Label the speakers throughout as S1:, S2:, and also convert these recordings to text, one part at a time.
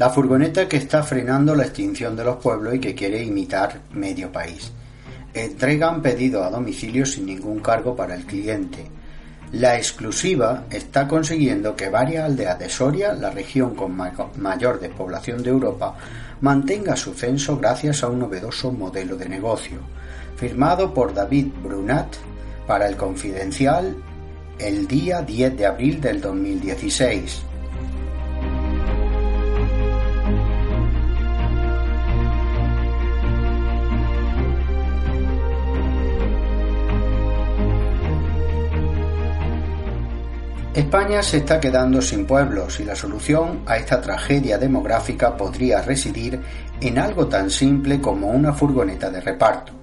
S1: La furgoneta que está frenando la extinción de los pueblos y que quiere imitar medio país. Entregan pedido a domicilio sin ningún cargo para el cliente. La exclusiva está consiguiendo que varias aldeas de Soria, la región con ma- mayor despoblación de Europa, mantenga su censo gracias a un novedoso modelo de negocio. Firmado por David Brunat para el Confidencial el día 10 de abril del 2016. España se está quedando sin pueblos y la solución a esta tragedia demográfica podría residir en algo tan simple como una furgoneta de reparto.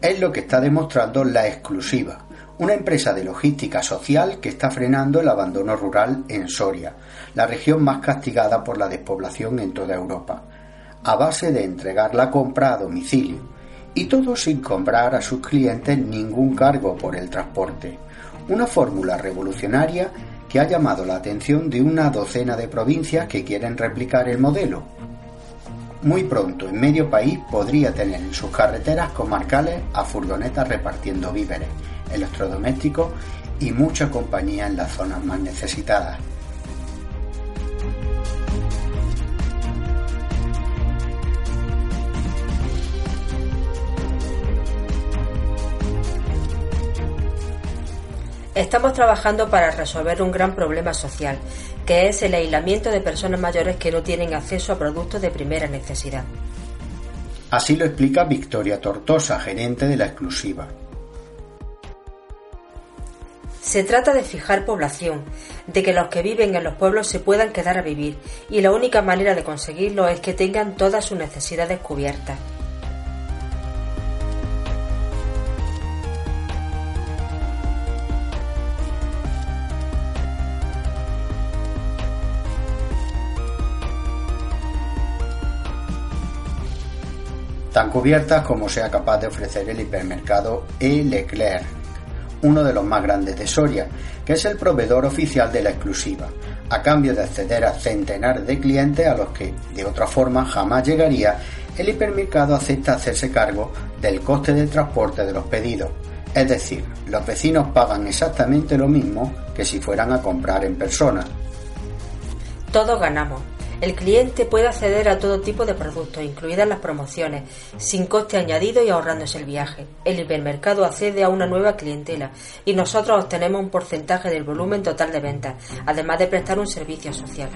S1: Es lo que está demostrando La Exclusiva, una empresa de logística social que está frenando el abandono rural en Soria, la región más castigada por la despoblación en toda Europa, a base de entregar la compra a domicilio, y todo sin cobrar a sus clientes ningún cargo por el transporte una fórmula revolucionaria que ha llamado la atención de una docena de provincias que quieren replicar el modelo. Muy pronto, en medio país podría tener en sus carreteras comarcales a furgonetas repartiendo víveres, electrodomésticos y mucha compañía en las zonas más necesitadas.
S2: Estamos trabajando para resolver un gran problema social, que es el aislamiento de personas mayores que no tienen acceso a productos de primera necesidad.
S1: Así lo explica Victoria Tortosa, gerente de la exclusiva.
S2: Se trata de fijar población, de que los que viven en los pueblos se puedan quedar a vivir, y la única manera de conseguirlo es que tengan todas sus necesidades cubiertas.
S1: Tan cubiertas como sea capaz de ofrecer el hipermercado E. Leclerc, uno de los más grandes de Soria, que es el proveedor oficial de la exclusiva, a cambio de acceder a centenares de clientes a los que, de otra forma, jamás llegaría, el hipermercado acepta hacerse cargo del coste de transporte de los pedidos. Es decir, los vecinos pagan exactamente lo mismo que si fueran a comprar en persona.
S2: Todos ganamos. El cliente puede acceder a todo tipo de productos, incluidas las promociones, sin coste añadido y ahorrándose el viaje. El hipermercado accede a una nueva clientela y nosotros obtenemos un porcentaje del volumen total de ventas, además de prestar un servicio social.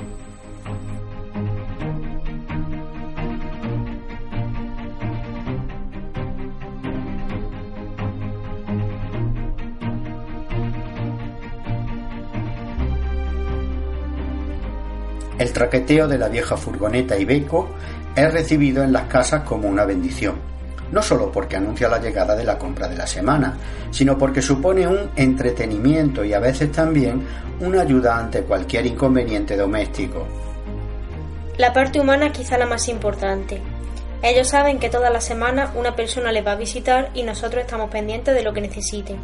S1: El traqueteo de la vieja furgoneta Ibeco es recibido en las casas como una bendición, no solo porque anuncia la llegada de la compra de la semana, sino porque supone un entretenimiento y a veces también una ayuda ante cualquier inconveniente doméstico.
S3: La parte humana es quizá la más importante. Ellos saben que toda la semana una persona les va a visitar y nosotros estamos pendientes de lo que necesiten.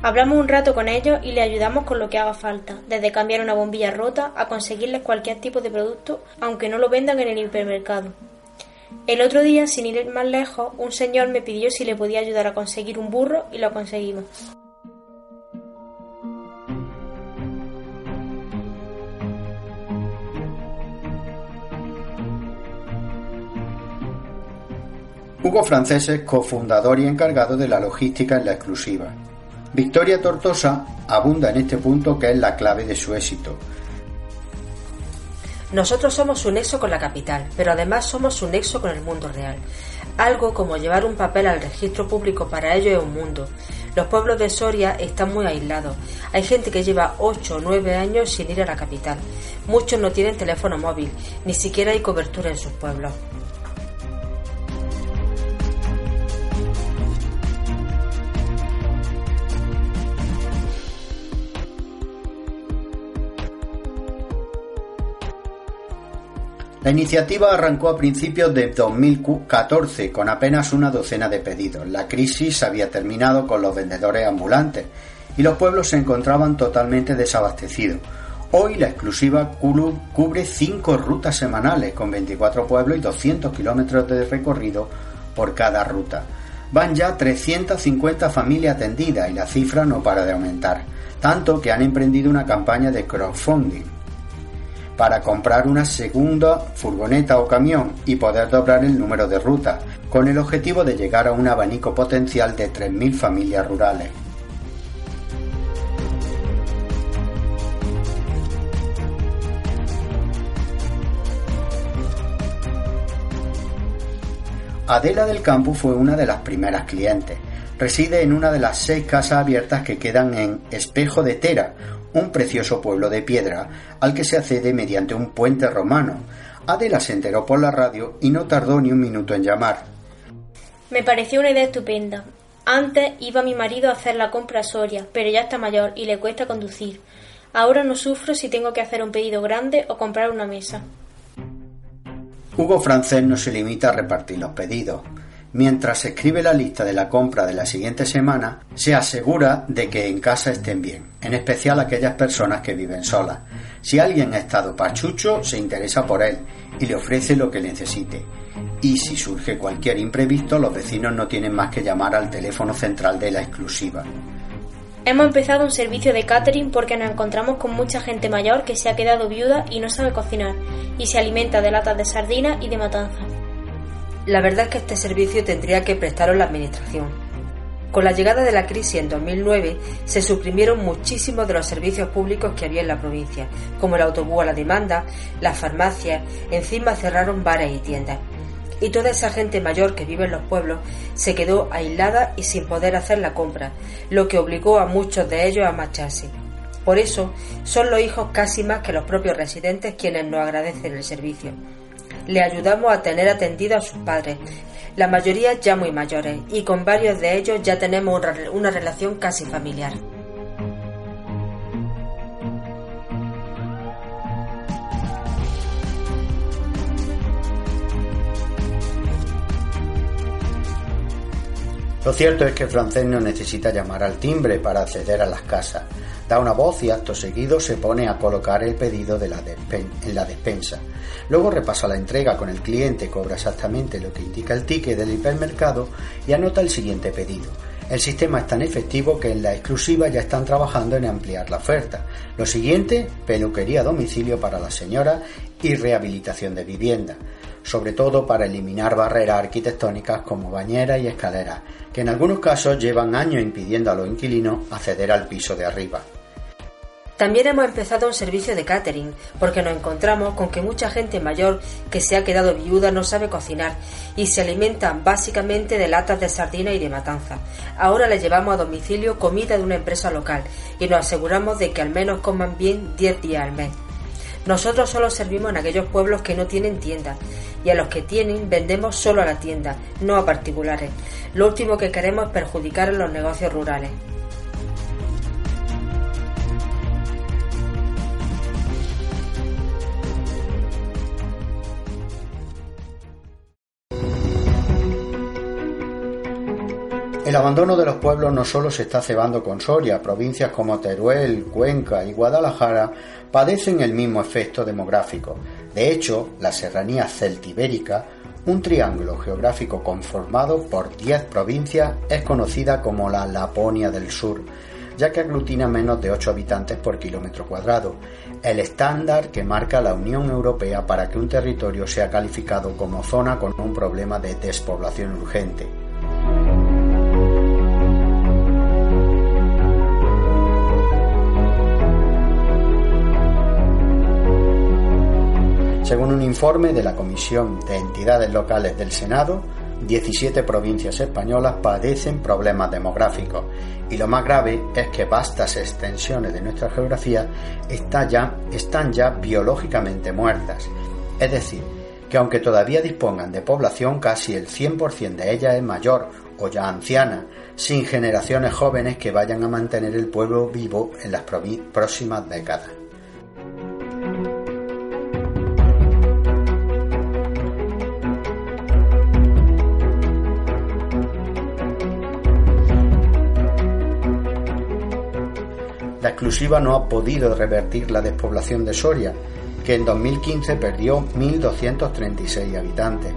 S3: Hablamos un rato con ellos y les ayudamos con lo que haga falta, desde cambiar una bombilla rota a conseguirles cualquier tipo de producto, aunque no lo vendan en el hipermercado. El otro día, sin ir más lejos, un señor me pidió si le podía ayudar a conseguir un burro y lo conseguimos.
S1: Hugo Francés es cofundador y encargado de la logística en la exclusiva. Victoria Tortosa abunda en este punto que es la clave de su éxito.
S2: Nosotros somos un nexo con la capital, pero además somos un nexo con el mundo real. Algo como llevar un papel al registro público para ellos es un mundo. Los pueblos de Soria están muy aislados. Hay gente que lleva 8 o 9 años sin ir a la capital. Muchos no tienen teléfono móvil, ni siquiera hay cobertura en sus pueblos.
S1: La iniciativa arrancó a principios de 2014 con apenas una docena de pedidos. La crisis había terminado con los vendedores ambulantes y los pueblos se encontraban totalmente desabastecidos. Hoy la exclusiva cubre cinco rutas semanales con 24 pueblos y 200 kilómetros de recorrido por cada ruta. Van ya 350 familias atendidas y la cifra no para de aumentar, tanto que han emprendido una campaña de crowdfunding para comprar una segunda furgoneta o camión y poder doblar el número de rutas, con el objetivo de llegar a un abanico potencial de 3.000 familias rurales. Adela del Campo fue una de las primeras clientes. Reside en una de las seis casas abiertas que quedan en Espejo de Tera, un precioso pueblo de piedra al que se accede mediante un puente romano. Adela se enteró por la radio y no tardó ni un minuto en llamar.
S3: Me pareció una idea estupenda. Antes iba mi marido a hacer la compra a Soria, pero ya está mayor y le cuesta conducir. Ahora no sufro si tengo que hacer un pedido grande o comprar una mesa.
S1: Hugo Francés no se limita a repartir los pedidos. Mientras escribe la lista de la compra de la siguiente semana, se asegura de que en casa estén bien, en especial aquellas personas que viven solas. Si alguien ha estado pachucho, se interesa por él y le ofrece lo que necesite. Y si surge cualquier imprevisto, los vecinos no tienen más que llamar al teléfono central de la exclusiva.
S3: Hemos empezado un servicio de catering porque nos encontramos con mucha gente mayor que se ha quedado viuda y no sabe cocinar y se alimenta de latas de sardinas y de matanza.
S2: La verdad es que este servicio tendría que prestarlo la Administración. Con la llegada de la crisis en 2009 se suprimieron muchísimos de los servicios públicos que había en la provincia, como el autobús a la demanda, las farmacias, encima cerraron bares y tiendas. Y toda esa gente mayor que vive en los pueblos se quedó aislada y sin poder hacer la compra, lo que obligó a muchos de ellos a marcharse. Por eso son los hijos casi más que los propios residentes quienes nos agradecen el servicio le ayudamos a tener atendido a sus padres, la mayoría ya muy mayores, y con varios de ellos ya tenemos una relación casi familiar.
S1: Lo cierto es que Francés no necesita llamar al timbre para acceder a las casas. Da una voz y acto seguido se pone a colocar el pedido en la despensa. Luego repasa la entrega con el cliente, cobra exactamente lo que indica el ticket del hipermercado y anota el siguiente pedido. El sistema es tan efectivo que en la exclusiva ya están trabajando en ampliar la oferta. Lo siguiente, peluquería a domicilio para la señora y rehabilitación de vivienda, sobre todo para eliminar barreras arquitectónicas como bañeras y escaleras, que en algunos casos llevan años impidiendo a los inquilinos acceder al piso de arriba.
S2: También hemos empezado un servicio de catering, porque nos encontramos con que mucha gente mayor que se ha quedado viuda no sabe cocinar y se alimenta básicamente de latas de sardina y de matanza. Ahora le llevamos a domicilio comida de una empresa local y nos aseguramos de que al menos coman bien 10 días al mes. Nosotros solo servimos en aquellos pueblos que no tienen tienda y a los que tienen vendemos solo a la tienda, no a particulares. Lo último que queremos es perjudicar a los negocios rurales.
S1: El abandono de los pueblos no solo se está cebando con Soria, provincias como Teruel, Cuenca y Guadalajara padecen el mismo efecto demográfico. De hecho, la serranía celtibérica, un triángulo geográfico conformado por 10 provincias, es conocida como la Laponia del Sur, ya que aglutina menos de 8 habitantes por kilómetro cuadrado, el estándar que marca la Unión Europea para que un territorio sea calificado como zona con un problema de despoblación urgente. Informe de la Comisión de Entidades Locales del Senado, 17 provincias españolas padecen problemas demográficos y lo más grave es que vastas extensiones de nuestra geografía están ya, biológicamente muertas. Es decir, que aunque todavía dispongan de población, casi el 100% de ella es mayor o ya anciana, sin generaciones jóvenes que vayan a mantener el pueblo vivo en las próximas décadas. La exclusiva no ha podido revertir la despoblación de Soria, que en 2015 perdió 1.236 habitantes,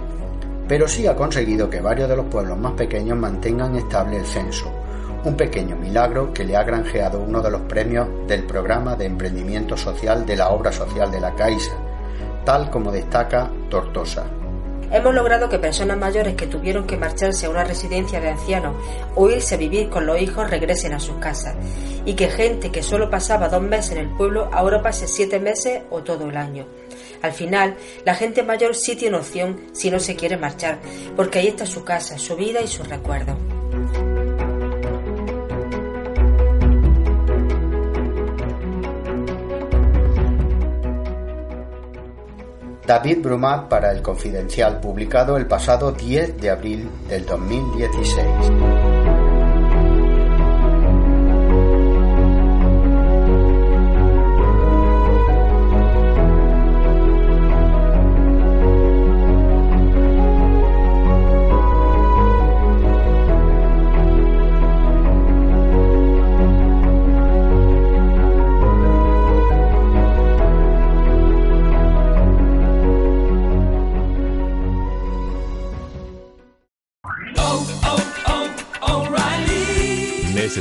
S1: pero sí ha conseguido que varios de los pueblos más pequeños mantengan estable el censo, un pequeño milagro que le ha granjeado uno de los premios del programa de emprendimiento social de la obra social de la Caixa, tal como destaca Tortosa.
S2: Hemos logrado que personas mayores que tuvieron que marcharse a una residencia de ancianos o irse a vivir con los hijos regresen a sus casas y que gente que solo pasaba dos meses en el pueblo ahora pase siete meses o todo el año. Al final, la gente mayor sí tiene opción si no se quiere marchar, porque ahí está su casa, su vida y sus recuerdos.
S1: David Brumat para El Confidencial, publicado el pasado 10 de abril del 2016.